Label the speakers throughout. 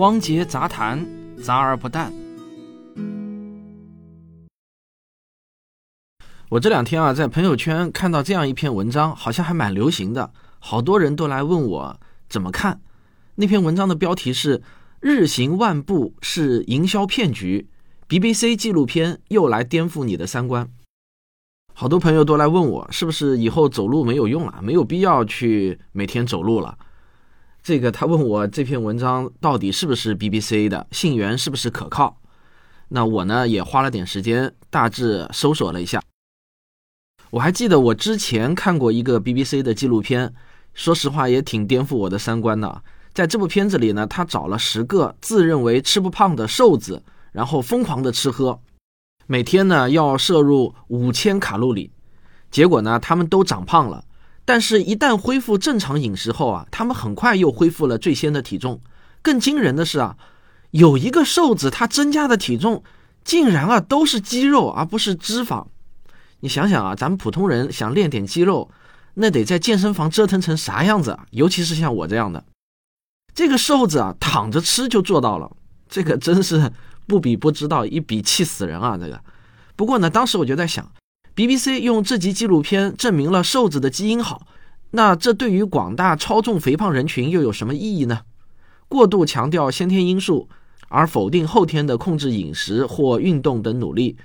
Speaker 1: 汪杰杂谈，杂而不淡。我这两天啊，在朋友圈看到这样一篇文章，好像还蛮流行的，好多人都来问我怎么看。那篇文章的标题是“日行万步是营销骗局 ”，BBC 纪录片又来颠覆你的三观。好多朋友都来问我，是不是以后走路没有用了，没有必要去每天走路了？这个他问我这篇文章到底是不是 BBC 的，信源是不是可靠？那我呢也花了点时间，大致搜索了一下。我还记得我之前看过一个 BBC 的纪录片，说实话也挺颠覆我的三观的。在这部片子里呢，他找了十个自认为吃不胖的瘦子，然后疯狂的吃喝，每天呢要摄入五千卡路里，结果呢他们都长胖了。但是，一旦恢复正常饮食后啊，他们很快又恢复了最先的体重。更惊人的是啊，有一个瘦子他增加的体重竟然啊都是肌肉而不是脂肪。你想想啊，咱们普通人想练点肌肉，那得在健身房折腾成啥样子啊？尤其是像我这样的，这个瘦子啊，躺着吃就做到了，这个真是不比不知道，一比气死人啊！这个，不过呢，当时我就在想，BBC 用这集纪录片证明了瘦子的基因好，那这对于广大超重肥胖人群又有什么意义呢？过度强调先天因素，而否定后天的控制饮食或运动等努力。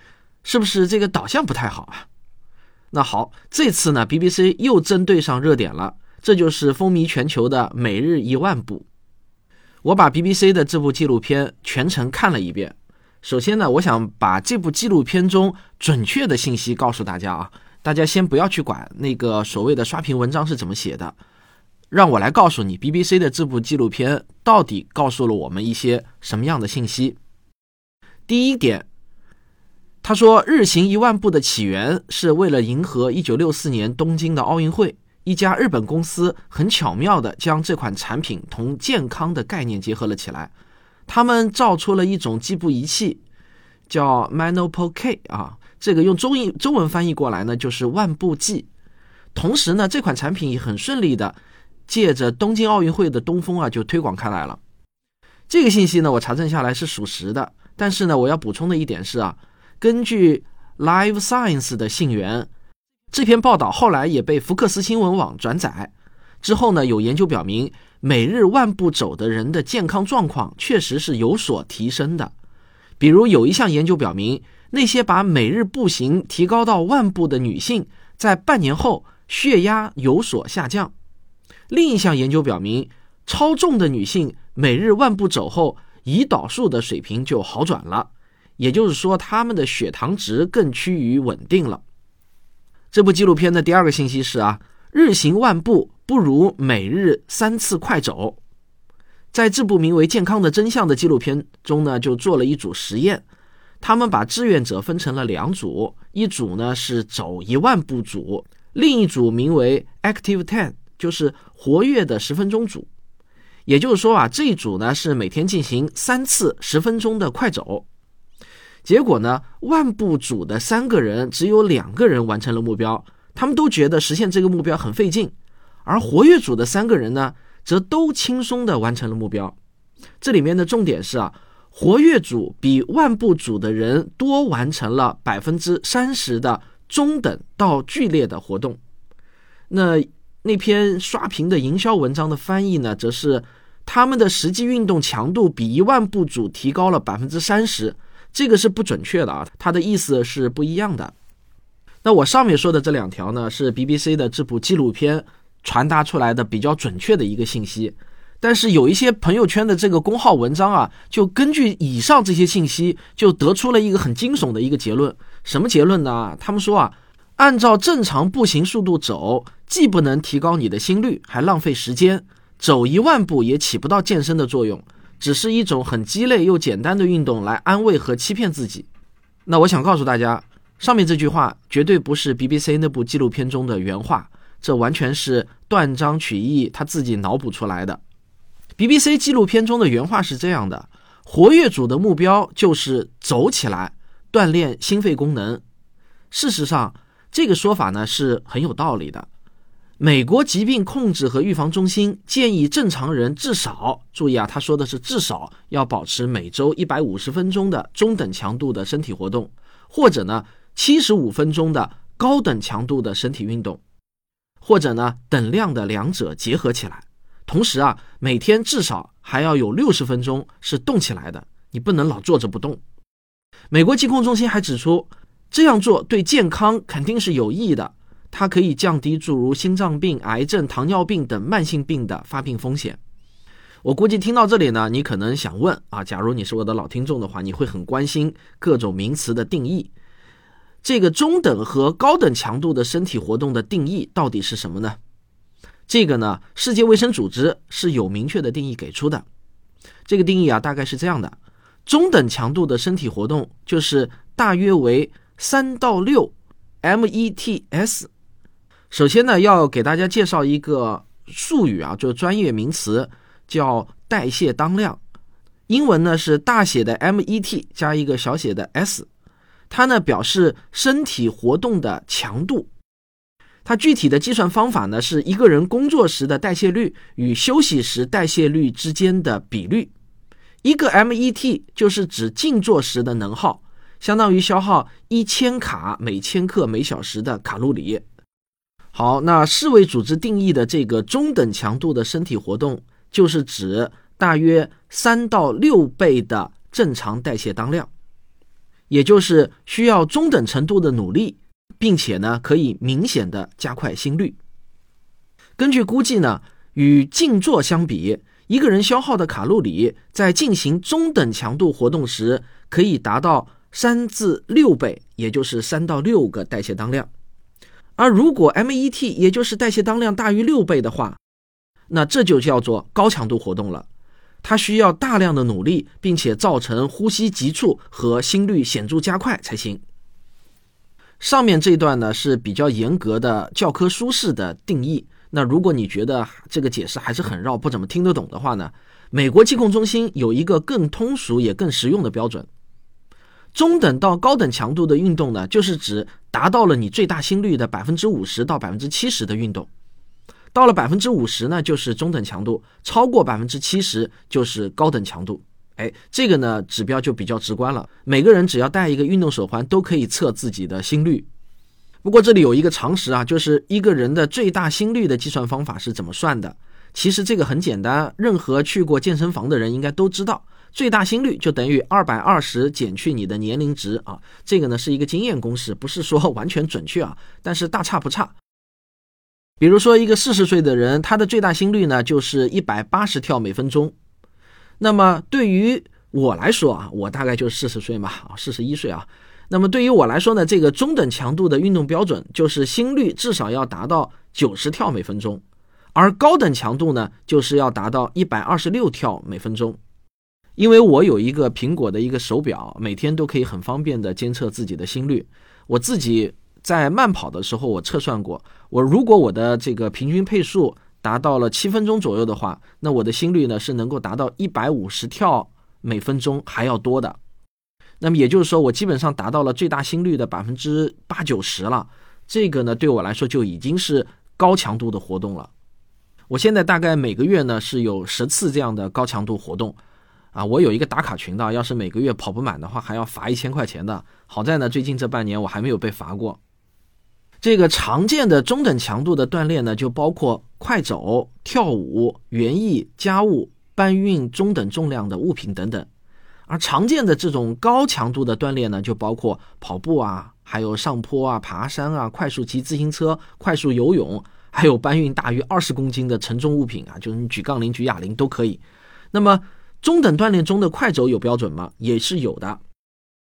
Speaker 1: 是不是这个导向不太好啊？那好，这次呢，BBC 又针对上热点了，这就是风靡全球的每日一万步。我把 BBC 的这部纪录片全程看了一遍。首先呢，我想把这部纪录片中准确的信息告诉大家啊，大家先不要去管那个所谓的刷屏文章是怎么写的，让我来告诉你，BBC 的这部纪录片到底告诉了我们一些什么样的信息。第一点。他说：“日行一万步的起源是为了迎合1964年东京的奥运会，一家日本公司很巧妙地将这款产品同健康的概念结合了起来。他们造出了一种计步仪器，叫 Manopol K 啊，这个用中译中文翻译过来呢就是万步计。同时呢，这款产品也很顺利的借着东京奥运会的东风啊就推广开来了。这个信息呢，我查证下来是属实的。但是呢，我要补充的一点是啊。”根据 Live Science 的信源，这篇报道后来也被福克斯新闻网转载。之后呢，有研究表明，每日万步走的人的健康状况确实是有所提升的。比如，有一项研究表明，那些把每日步行提高到万步的女性，在半年后血压有所下降。另一项研究表明，超重的女性每日万步走后，胰岛素的水平就好转了。也就是说，她们的血糖值更趋于稳定了。这部纪录片的第二个信息是啊，日行万步不如每日三次快走。在这部名为《健康的真相》的纪录片中呢，就做了一组实验，他们把志愿者分成了两组，一组呢是走一万步组，另一组名为 Active Ten，就是活跃的十分钟组。也就是说啊，这一组呢是每天进行三次十分钟的快走。结果呢？万步组的三个人只有两个人完成了目标，他们都觉得实现这个目标很费劲；而活跃组的三个人呢，则都轻松的完成了目标。这里面的重点是啊，活跃组比万步组的人多完成了百分之三十的中等到剧烈的活动。那那篇刷屏的营销文章的翻译呢，则是他们的实际运动强度比一万步组提高了百分之三十。这个是不准确的啊，它的意思是不一样的。那我上面说的这两条呢，是 BBC 的这部纪录片传达出来的比较准确的一个信息。但是有一些朋友圈的这个公号文章啊，就根据以上这些信息，就得出了一个很惊悚的一个结论。什么结论呢？他们说啊，按照正常步行速度走，既不能提高你的心率，还浪费时间，走一万步也起不到健身的作用。只是一种很鸡肋又简单的运动来安慰和欺骗自己。那我想告诉大家，上面这句话绝对不是 BBC 那部纪录片中的原话，这完全是断章取义，他自己脑补出来的。BBC 纪录片中的原话是这样的：活跃组的目标就是走起来，锻炼心肺功能。事实上，这个说法呢是很有道理的。美国疾病控制和预防中心建议正常人至少注意啊，他说的是至少要保持每周一百五十分钟的中等强度的身体活动，或者呢七十五分钟的高等强度的身体运动，或者呢等量的两者结合起来。同时啊，每天至少还要有六十分钟是动起来的，你不能老坐着不动。美国疾控中心还指出，这样做对健康肯定是有益的。它可以降低诸如心脏病、癌症、糖尿病等慢性病的发病风险。我估计听到这里呢，你可能想问啊，假如你是我的老听众的话，你会很关心各种名词的定义。这个中等和高等强度的身体活动的定义到底是什么呢？这个呢，世界卫生组织是有明确的定义给出的。这个定义啊，大概是这样的：中等强度的身体活动就是大约为三到六 METs。首先呢，要给大家介绍一个术语啊，就是专业名词，叫代谢当量。英文呢是大写的 MET 加一个小写的 s，它呢表示身体活动的强度。它具体的计算方法呢是一个人工作时的代谢率与休息时代谢率之间的比率。一个 MET 就是指静坐时的能耗，相当于消耗一千卡每千克每小时的卡路里。好，那世卫组织定义的这个中等强度的身体活动，就是指大约三到六倍的正常代谢当量，也就是需要中等程度的努力，并且呢可以明显的加快心率。根据估计呢，与静坐相比，一个人消耗的卡路里在进行中等强度活动时，可以达到三至六倍，也就是三到六个代谢当量。而如果 MET 也就是代谢当量大于六倍的话，那这就叫做高强度活动了，它需要大量的努力，并且造成呼吸急促和心率显著加快才行。上面这段呢是比较严格的教科书式的定义，那如果你觉得这个解释还是很绕，不怎么听得懂的话呢，美国疾控中心有一个更通俗也更实用的标准。中等到高等强度的运动呢，就是指达到了你最大心率的百分之五十到百分之七十的运动。到了百分之五十呢，就是中等强度；超过百分之七十就是高等强度。哎，这个呢指标就比较直观了。每个人只要戴一个运动手环，都可以测自己的心率。不过这里有一个常识啊，就是一个人的最大心率的计算方法是怎么算的？其实这个很简单，任何去过健身房的人应该都知道。最大心率就等于二百二十减去你的年龄值啊，这个呢是一个经验公式，不是说完全准确啊，但是大差不差。比如说一个四十岁的人，他的最大心率呢就是一百八十跳每分钟。那么对于我来说啊，我大概就是四十岁嘛，啊四十一岁啊。那么对于我来说呢，这个中等强度的运动标准就是心率至少要达到九十跳每分钟，而高等强度呢就是要达到一百二十六跳每分钟。因为我有一个苹果的一个手表，每天都可以很方便的监测自己的心率。我自己在慢跑的时候，我测算过，我如果我的这个平均配速达到了七分钟左右的话，那我的心率呢是能够达到一百五十跳每分钟还要多的。那么也就是说，我基本上达到了最大心率的百分之八九十了。这个呢，对我来说就已经是高强度的活动了。我现在大概每个月呢是有十次这样的高强度活动。啊，我有一个打卡群的，要是每个月跑不满的话，还要罚一千块钱的。好在呢，最近这半年我还没有被罚过。这个常见的中等强度的锻炼呢，就包括快走、跳舞、园艺、家务、搬运中等重量的物品等等。而常见的这种高强度的锻炼呢，就包括跑步啊，还有上坡啊、爬山啊、快速骑自行车、快速游泳，还有搬运大于二十公斤的沉重物品啊，就是你举杠铃、举哑铃都可以。那么。中等锻炼中的快走有标准吗？也是有的。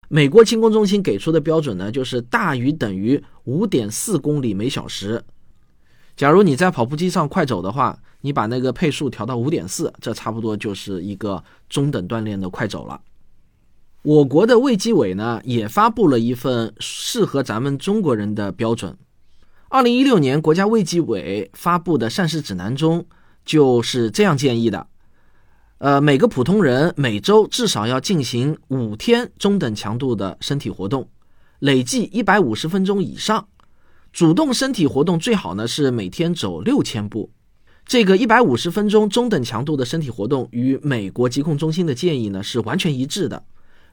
Speaker 1: 美国轻工中心给出的标准呢，就是大于等于五点四公里每小时。假如你在跑步机上快走的话，你把那个配速调到五点四，这差不多就是一个中等锻炼的快走了。我国的卫计委呢，也发布了一份适合咱们中国人的标准。二零一六年国家卫计委发布的膳食指南中就是这样建议的。呃，每个普通人每周至少要进行五天中等强度的身体活动，累计一百五十分钟以上。主动身体活动最好呢是每天走六千步。这个一百五十分钟中等强度的身体活动与美国疾控中心的建议呢是完全一致的。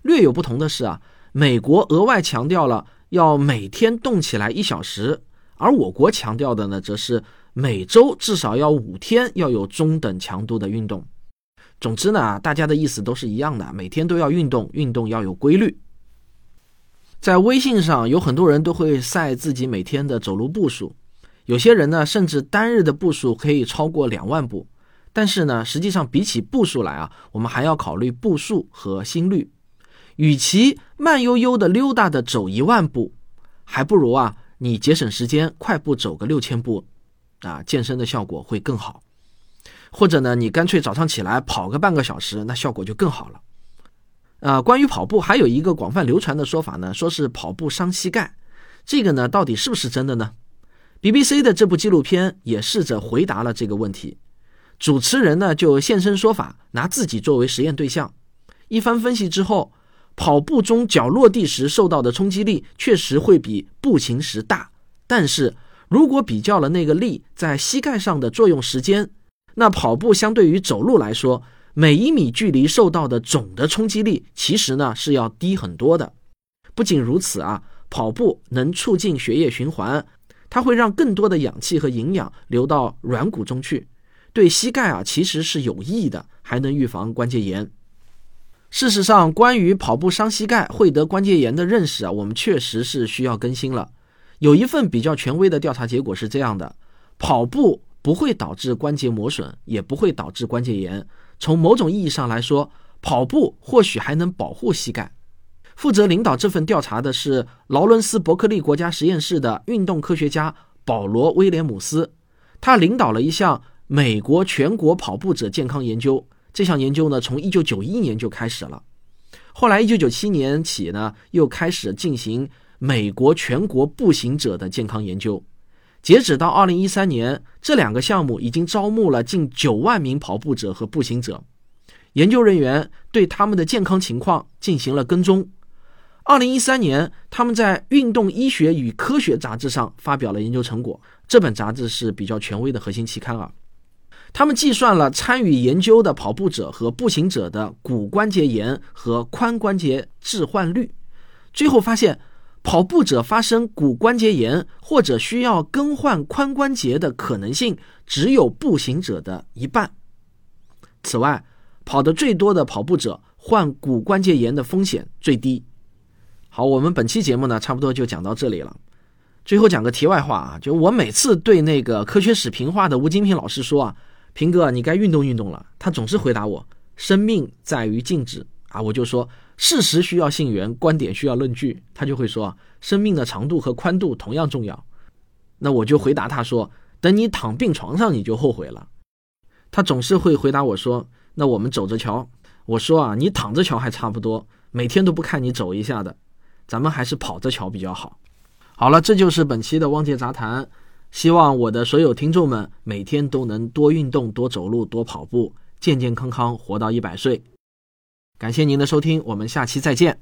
Speaker 1: 略有不同的是啊，美国额外强调了要每天动起来一小时，而我国强调的呢则是每周至少要五天要有中等强度的运动。总之呢，大家的意思都是一样的，每天都要运动，运动要有规律。在微信上有很多人都会晒自己每天的走路步数。有些人呢，甚至单日的步数可以超过两万步，但是呢，实际上比起步数来啊，我们还要考虑步数和心率。与其慢悠悠的溜达的走一万步，还不如啊，你节省时间，快步走个六千步，啊，健身的效果会更好。或者呢，你干脆早上起来跑个半个小时，那效果就更好了。呃，关于跑步，还有一个广泛流传的说法呢，说是跑步伤膝盖，这个呢，到底是不是真的呢？BBC 的这部纪录片也试着回答了这个问题，主持人呢就现身说法，拿自己作为实验对象。一番分析之后，跑步中脚落地时受到的冲击力确实会比步行时大，但是如果比较了那个力在膝盖上的作用时间，那跑步相对于走路来说，每一米距离受到的总的冲击力其实呢是要低很多的。不仅如此啊，跑步能促进血液循环。它会让更多的氧气和营养流到软骨中去，对膝盖啊其实是有益的，还能预防关节炎。事实上，关于跑步伤膝盖会得关节炎的认识啊，我们确实是需要更新了。有一份比较权威的调查结果是这样的：跑步不会导致关节磨损，也不会导致关节炎。从某种意义上来说，跑步或许还能保护膝盖。负责领导这份调查的是劳伦斯伯克利国家实验室的运动科学家保罗·威廉姆斯，他领导了一项美国全国跑步者健康研究。这项研究呢，从1991年就开始了，后来1997年起呢，又开始进行美国全国步行者的健康研究。截止到2013年，这两个项目已经招募了近9万名跑步者和步行者，研究人员对他们的健康情况进行了跟踪。二零一三年，他们在《运动医学与科学》杂志上发表了研究成果。这本杂志是比较权威的核心期刊啊。他们计算了参与研究的跑步者和步行者的骨关节炎和髋关节置换率，最后发现，跑步者发生骨关节炎或者需要更换髋关节的可能性只有步行者的一半。此外，跑得最多的跑步者患骨关节炎的风险最低。好，我们本期节目呢，差不多就讲到这里了。最后讲个题外话啊，就我每次对那个科学史评话的吴金平老师说啊，平哥你该运动运动了，他总是回答我：生命在于静止啊。我就说事实需要信源，观点需要论据，他就会说生命的长度和宽度同样重要。那我就回答他说，等你躺病床上你就后悔了。他总是会回答我说，那我们走着瞧。我说啊，你躺着瞧还差不多，每天都不看你走一下的。咱们还是跑着瞧比较好。好了，这就是本期的汪杰杂谈。希望我的所有听众们每天都能多运动、多走路、多跑步，健健康康活到一百岁。感谢您的收听，我们下期再见。